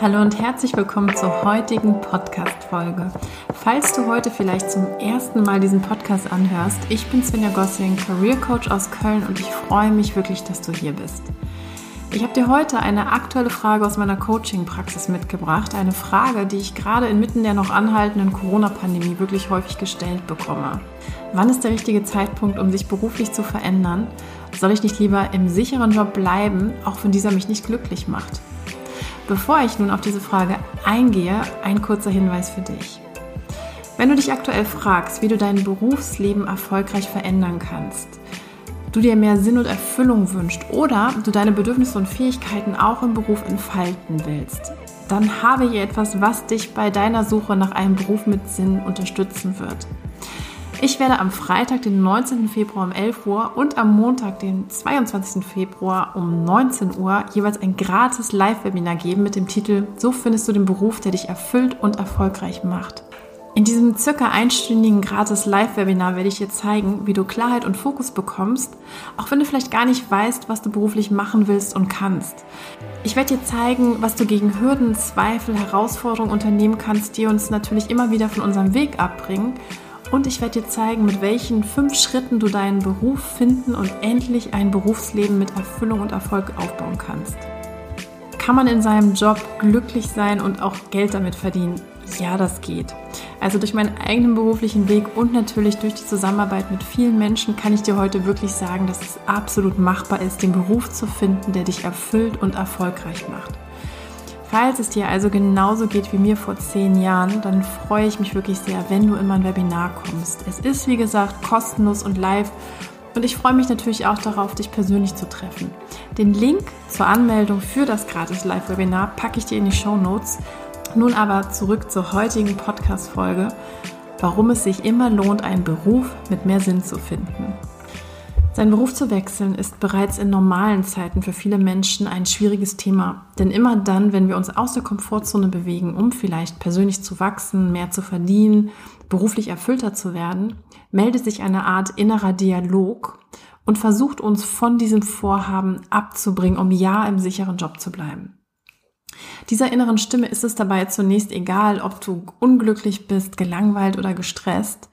Hallo und herzlich willkommen zur heutigen Podcast-Folge. Falls du heute vielleicht zum ersten Mal diesen Podcast anhörst, ich bin Svenja Gossing, Career Coach aus Köln und ich freue mich wirklich, dass du hier bist. Ich habe dir heute eine aktuelle Frage aus meiner Coaching-Praxis mitgebracht. Eine Frage, die ich gerade inmitten der noch anhaltenden Corona-Pandemie wirklich häufig gestellt bekomme. Wann ist der richtige Zeitpunkt, um sich beruflich zu verändern? Soll ich nicht lieber im sicheren Job bleiben, auch wenn dieser mich nicht glücklich macht? Bevor ich nun auf diese Frage eingehe, ein kurzer Hinweis für dich. Wenn du dich aktuell fragst, wie du dein Berufsleben erfolgreich verändern kannst, du dir mehr Sinn und Erfüllung wünschst oder du deine Bedürfnisse und Fähigkeiten auch im Beruf entfalten willst, dann habe ich etwas, was dich bei deiner Suche nach einem Beruf mit Sinn unterstützen wird. Ich werde am Freitag, den 19. Februar um 11 Uhr und am Montag, den 22. Februar um 19 Uhr jeweils ein gratis Live-Webinar geben mit dem Titel So findest du den Beruf, der dich erfüllt und erfolgreich macht. In diesem circa einstündigen gratis Live-Webinar werde ich dir zeigen, wie du Klarheit und Fokus bekommst, auch wenn du vielleicht gar nicht weißt, was du beruflich machen willst und kannst. Ich werde dir zeigen, was du gegen Hürden, Zweifel, Herausforderungen unternehmen kannst, die uns natürlich immer wieder von unserem Weg abbringen. Und ich werde dir zeigen, mit welchen fünf Schritten du deinen Beruf finden und endlich ein Berufsleben mit Erfüllung und Erfolg aufbauen kannst. Kann man in seinem Job glücklich sein und auch Geld damit verdienen? Ja, das geht. Also durch meinen eigenen beruflichen Weg und natürlich durch die Zusammenarbeit mit vielen Menschen kann ich dir heute wirklich sagen, dass es absolut machbar ist, den Beruf zu finden, der dich erfüllt und erfolgreich macht. Falls es dir also genauso geht wie mir vor zehn Jahren, dann freue ich mich wirklich sehr, wenn du in mein Webinar kommst. Es ist, wie gesagt, kostenlos und live und ich freue mich natürlich auch darauf, dich persönlich zu treffen. Den Link zur Anmeldung für das gratis Live-Webinar packe ich dir in die Show Notes. Nun aber zurück zur heutigen Podcast-Folge, warum es sich immer lohnt, einen Beruf mit mehr Sinn zu finden. Sein Beruf zu wechseln ist bereits in normalen Zeiten für viele Menschen ein schwieriges Thema. Denn immer dann, wenn wir uns aus der Komfortzone bewegen, um vielleicht persönlich zu wachsen, mehr zu verdienen, beruflich erfüllter zu werden, meldet sich eine Art innerer Dialog und versucht uns von diesem Vorhaben abzubringen, um ja im sicheren Job zu bleiben. Dieser inneren Stimme ist es dabei zunächst egal, ob du unglücklich bist, gelangweilt oder gestresst.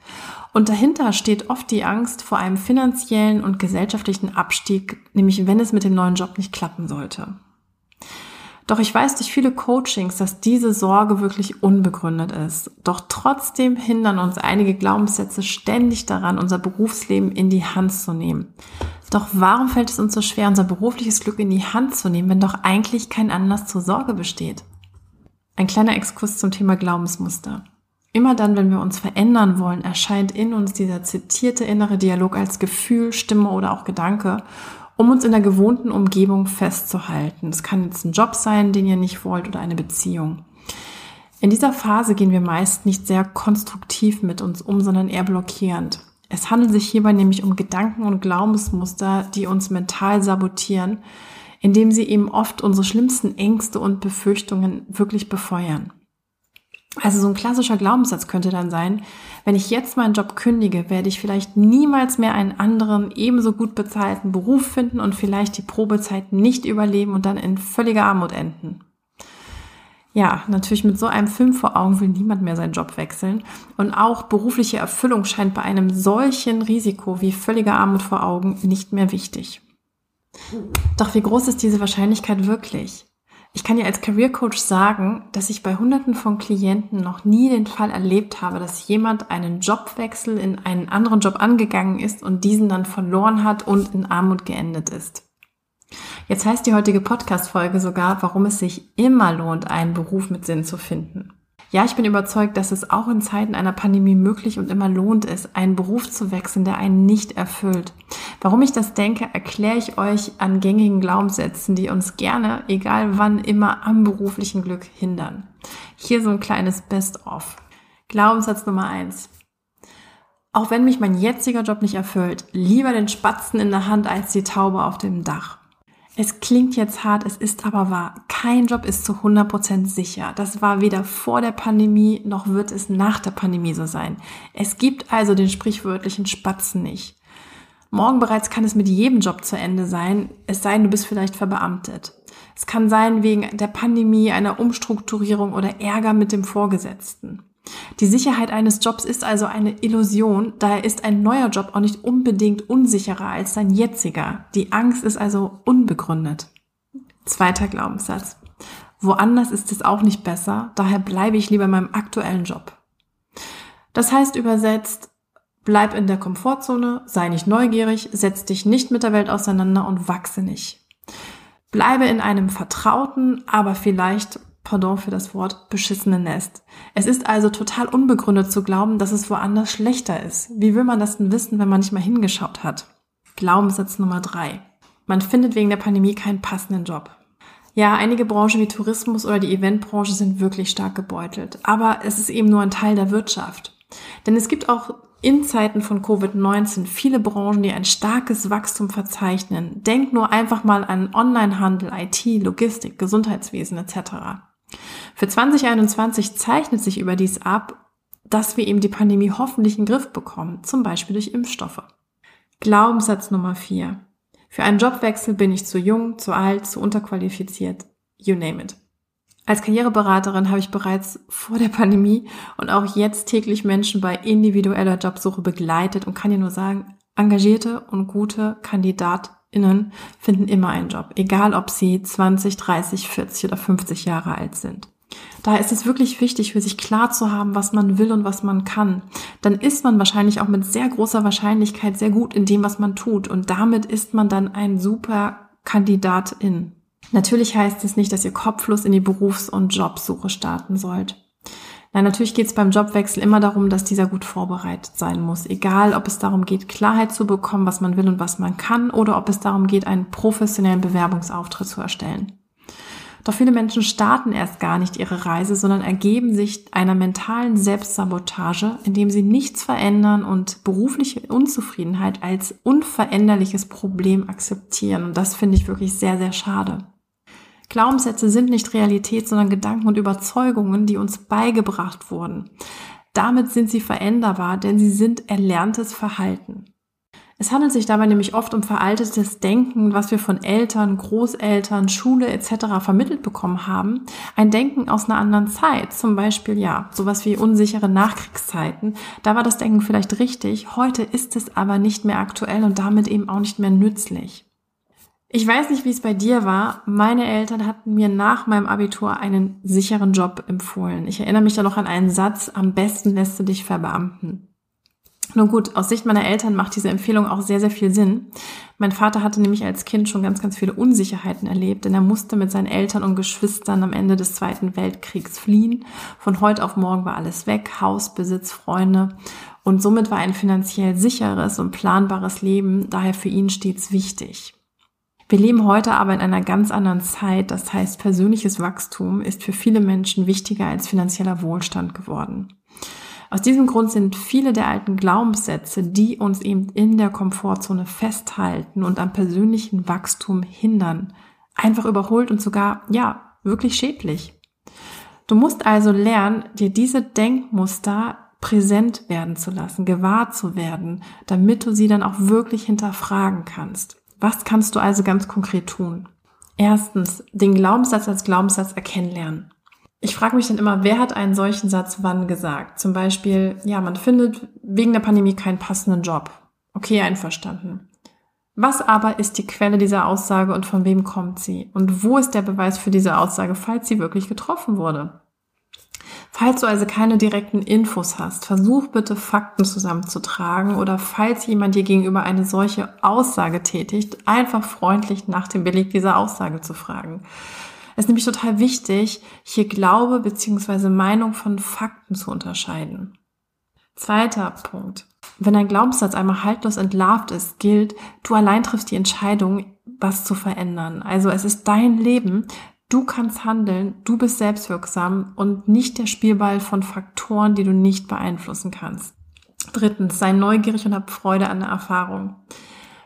Und dahinter steht oft die Angst vor einem finanziellen und gesellschaftlichen Abstieg, nämlich wenn es mit dem neuen Job nicht klappen sollte. Doch ich weiß durch viele Coachings, dass diese Sorge wirklich unbegründet ist. Doch trotzdem hindern uns einige Glaubenssätze ständig daran, unser Berufsleben in die Hand zu nehmen. Doch warum fällt es uns so schwer, unser berufliches Glück in die Hand zu nehmen, wenn doch eigentlich kein Anlass zur Sorge besteht? Ein kleiner Exkurs zum Thema Glaubensmuster. Immer dann, wenn wir uns verändern wollen, erscheint in uns dieser zitierte innere Dialog als Gefühl, Stimme oder auch Gedanke, um uns in der gewohnten Umgebung festzuhalten. Es kann jetzt ein Job sein, den ihr nicht wollt oder eine Beziehung. In dieser Phase gehen wir meist nicht sehr konstruktiv mit uns um, sondern eher blockierend. Es handelt sich hierbei nämlich um Gedanken und Glaubensmuster, die uns mental sabotieren, indem sie eben oft unsere schlimmsten Ängste und Befürchtungen wirklich befeuern. Also so ein klassischer Glaubenssatz könnte dann sein, wenn ich jetzt meinen Job kündige, werde ich vielleicht niemals mehr einen anderen ebenso gut bezahlten Beruf finden und vielleicht die Probezeit nicht überleben und dann in völliger Armut enden. Ja, natürlich mit so einem Film vor Augen will niemand mehr seinen Job wechseln. Und auch berufliche Erfüllung scheint bei einem solchen Risiko wie völliger Armut vor Augen nicht mehr wichtig. Doch wie groß ist diese Wahrscheinlichkeit wirklich? Ich kann dir als Career Coach sagen, dass ich bei hunderten von Klienten noch nie den Fall erlebt habe, dass jemand einen Jobwechsel in einen anderen Job angegangen ist und diesen dann verloren hat und in Armut geendet ist. Jetzt heißt die heutige Podcast-Folge sogar, warum es sich immer lohnt, einen Beruf mit Sinn zu finden. Ja, ich bin überzeugt, dass es auch in Zeiten einer Pandemie möglich und immer lohnt ist, einen Beruf zu wechseln, der einen nicht erfüllt. Warum ich das denke, erkläre ich euch an gängigen Glaubenssätzen, die uns gerne, egal wann, immer am beruflichen Glück hindern. Hier so ein kleines Best-of. Glaubenssatz Nummer eins: Auch wenn mich mein jetziger Job nicht erfüllt, lieber den Spatzen in der Hand als die Taube auf dem Dach. Es klingt jetzt hart, es ist aber wahr. Kein Job ist zu 100% sicher. Das war weder vor der Pandemie noch wird es nach der Pandemie so sein. Es gibt also den sprichwörtlichen Spatzen nicht. Morgen bereits kann es mit jedem Job zu Ende sein, es sei denn, du bist vielleicht verbeamtet. Es kann sein wegen der Pandemie, einer Umstrukturierung oder Ärger mit dem Vorgesetzten. Die Sicherheit eines Jobs ist also eine Illusion, daher ist ein neuer Job auch nicht unbedingt unsicherer als sein jetziger. Die Angst ist also unbegründet. Zweiter Glaubenssatz. Woanders ist es auch nicht besser, daher bleibe ich lieber in meinem aktuellen Job. Das heißt übersetzt, bleib in der Komfortzone, sei nicht neugierig, setz dich nicht mit der Welt auseinander und wachse nicht. Bleibe in einem vertrauten, aber vielleicht, pardon für das Wort, beschissenen Nest. Es ist also total unbegründet zu glauben, dass es woanders schlechter ist. Wie will man das denn wissen, wenn man nicht mal hingeschaut hat? Glaubenssatz Nummer drei. Man findet wegen der Pandemie keinen passenden Job. Ja, einige Branchen wie Tourismus oder die Eventbranche sind wirklich stark gebeutelt. Aber es ist eben nur ein Teil der Wirtschaft. Denn es gibt auch in Zeiten von Covid-19 viele Branchen, die ein starkes Wachstum verzeichnen. Denk nur einfach mal an Onlinehandel, IT, Logistik, Gesundheitswesen etc. Für 2021 zeichnet sich überdies ab, dass wir eben die Pandemie hoffentlich in den Griff bekommen, zum Beispiel durch Impfstoffe. Glaubenssatz Nummer 4. Für einen Jobwechsel bin ich zu jung, zu alt, zu unterqualifiziert. You name it. Als Karriereberaterin habe ich bereits vor der Pandemie und auch jetzt täglich Menschen bei individueller Jobsuche begleitet und kann dir nur sagen, engagierte und gute KandidatInnen finden immer einen Job, egal ob sie 20, 30, 40 oder 50 Jahre alt sind. Daher ist es wirklich wichtig, für sich klar zu haben, was man will und was man kann. Dann ist man wahrscheinlich auch mit sehr großer Wahrscheinlichkeit sehr gut in dem, was man tut. Und damit ist man dann ein super Kandidatin. Natürlich heißt es nicht, dass ihr kopflos in die Berufs- und Jobsuche starten sollt. Nein, natürlich geht es beim Jobwechsel immer darum, dass dieser gut vorbereitet sein muss. Egal, ob es darum geht, Klarheit zu bekommen, was man will und was man kann, oder ob es darum geht, einen professionellen Bewerbungsauftritt zu erstellen. Doch viele Menschen starten erst gar nicht ihre Reise, sondern ergeben sich einer mentalen Selbstsabotage, indem sie nichts verändern und berufliche Unzufriedenheit als unveränderliches Problem akzeptieren. Und das finde ich wirklich sehr, sehr schade. Glaubenssätze sind nicht Realität, sondern Gedanken und Überzeugungen, die uns beigebracht wurden. Damit sind sie veränderbar, denn sie sind erlerntes Verhalten. Es handelt sich dabei nämlich oft um veraltetes Denken, was wir von Eltern, Großeltern, Schule etc. vermittelt bekommen haben. Ein Denken aus einer anderen Zeit, zum Beispiel ja, sowas wie unsichere Nachkriegszeiten. Da war das Denken vielleicht richtig, heute ist es aber nicht mehr aktuell und damit eben auch nicht mehr nützlich. Ich weiß nicht, wie es bei dir war. Meine Eltern hatten mir nach meinem Abitur einen sicheren Job empfohlen. Ich erinnere mich da noch an einen Satz, am besten lässt du dich verbeamten. Nun gut, aus Sicht meiner Eltern macht diese Empfehlung auch sehr, sehr viel Sinn. Mein Vater hatte nämlich als Kind schon ganz, ganz viele Unsicherheiten erlebt, denn er musste mit seinen Eltern und Geschwistern am Ende des Zweiten Weltkriegs fliehen. Von heute auf morgen war alles weg, Haus, Besitz, Freunde. Und somit war ein finanziell sicheres und planbares Leben daher für ihn stets wichtig. Wir leben heute aber in einer ganz anderen Zeit. Das heißt, persönliches Wachstum ist für viele Menschen wichtiger als finanzieller Wohlstand geworden. Aus diesem Grund sind viele der alten Glaubenssätze, die uns eben in der Komfortzone festhalten und am persönlichen Wachstum hindern, einfach überholt und sogar, ja, wirklich schädlich. Du musst also lernen, dir diese Denkmuster präsent werden zu lassen, gewahr zu werden, damit du sie dann auch wirklich hinterfragen kannst. Was kannst du also ganz konkret tun? Erstens, den Glaubenssatz als Glaubenssatz erkennen lernen. Ich frage mich dann immer, wer hat einen solchen Satz wann gesagt? Zum Beispiel, ja, man findet wegen der Pandemie keinen passenden Job. Okay, einverstanden. Was aber ist die Quelle dieser Aussage und von wem kommt sie? Und wo ist der Beweis für diese Aussage, falls sie wirklich getroffen wurde? Falls du also keine direkten Infos hast, versuch bitte Fakten zusammenzutragen oder falls jemand dir gegenüber eine solche Aussage tätigt, einfach freundlich nach dem Beleg dieser Aussage zu fragen. Es ist nämlich total wichtig, hier Glaube bzw. Meinung von Fakten zu unterscheiden. Zweiter Punkt. Wenn ein Glaubenssatz einmal haltlos entlarvt ist, gilt, du allein triffst die Entscheidung, was zu verändern. Also es ist dein Leben, du kannst handeln, du bist selbstwirksam und nicht der Spielball von Faktoren, die du nicht beeinflussen kannst. Drittens, sei neugierig und hab Freude an der Erfahrung.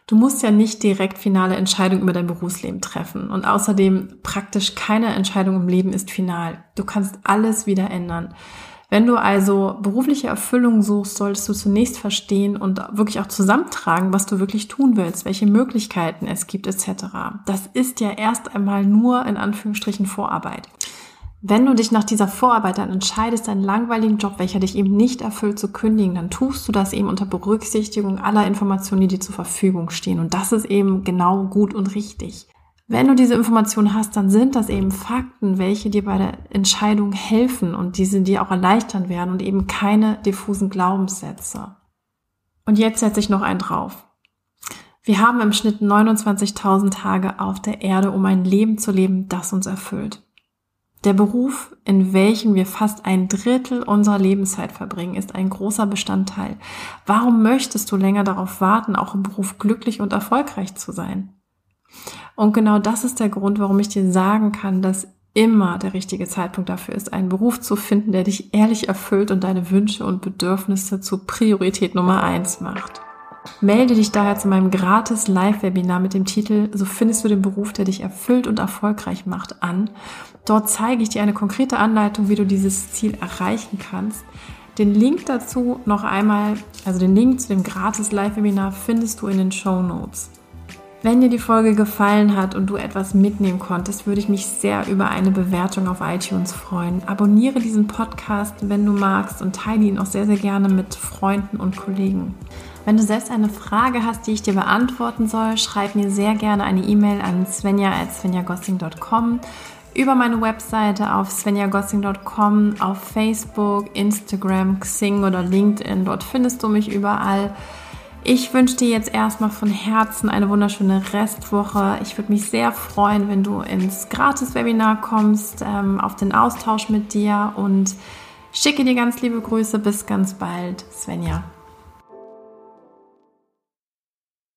Du musst ja nicht direkt finale Entscheidungen über dein Berufsleben treffen. Und außerdem praktisch keine Entscheidung im Leben ist final. Du kannst alles wieder ändern. Wenn du also berufliche Erfüllung suchst, solltest du zunächst verstehen und wirklich auch zusammentragen, was du wirklich tun willst, welche Möglichkeiten es gibt etc. Das ist ja erst einmal nur in Anführungsstrichen Vorarbeit. Wenn du dich nach dieser Vorarbeit dann entscheidest, einen langweiligen Job, welcher dich eben nicht erfüllt, zu kündigen, dann tust du das eben unter Berücksichtigung aller Informationen, die dir zur Verfügung stehen. Und das ist eben genau gut und richtig. Wenn du diese Informationen hast, dann sind das eben Fakten, welche dir bei der Entscheidung helfen und diese dir auch erleichtern werden und eben keine diffusen Glaubenssätze. Und jetzt setze ich noch einen drauf. Wir haben im Schnitt 29.000 Tage auf der Erde, um ein Leben zu leben, das uns erfüllt. Der Beruf, in welchem wir fast ein Drittel unserer Lebenszeit verbringen, ist ein großer Bestandteil. Warum möchtest du länger darauf warten, auch im Beruf glücklich und erfolgreich zu sein? Und genau das ist der Grund, warum ich dir sagen kann, dass immer der richtige Zeitpunkt dafür ist, einen Beruf zu finden, der dich ehrlich erfüllt und deine Wünsche und Bedürfnisse zur Priorität Nummer eins macht. Melde dich daher zu meinem gratis Live-Webinar mit dem Titel So findest du den Beruf, der dich erfüllt und erfolgreich macht an. Dort zeige ich dir eine konkrete Anleitung, wie du dieses Ziel erreichen kannst. Den Link dazu noch einmal, also den Link zu dem gratis Live-Webinar findest du in den Show Notes. Wenn dir die Folge gefallen hat und du etwas mitnehmen konntest, würde ich mich sehr über eine Bewertung auf iTunes freuen. Abonniere diesen Podcast, wenn du magst und teile ihn auch sehr, sehr gerne mit Freunden und Kollegen. Wenn du selbst eine Frage hast, die ich dir beantworten soll, schreib mir sehr gerne eine E-Mail an svenja.svenjagossing.com über meine Webseite auf svenjagossing.com, auf Facebook, Instagram, Xing oder LinkedIn. Dort findest du mich überall. Ich wünsche dir jetzt erstmal von Herzen eine wunderschöne Restwoche. Ich würde mich sehr freuen, wenn du ins Gratis-Webinar kommst, ähm, auf den Austausch mit dir und schicke dir ganz liebe Grüße. Bis ganz bald, Svenja.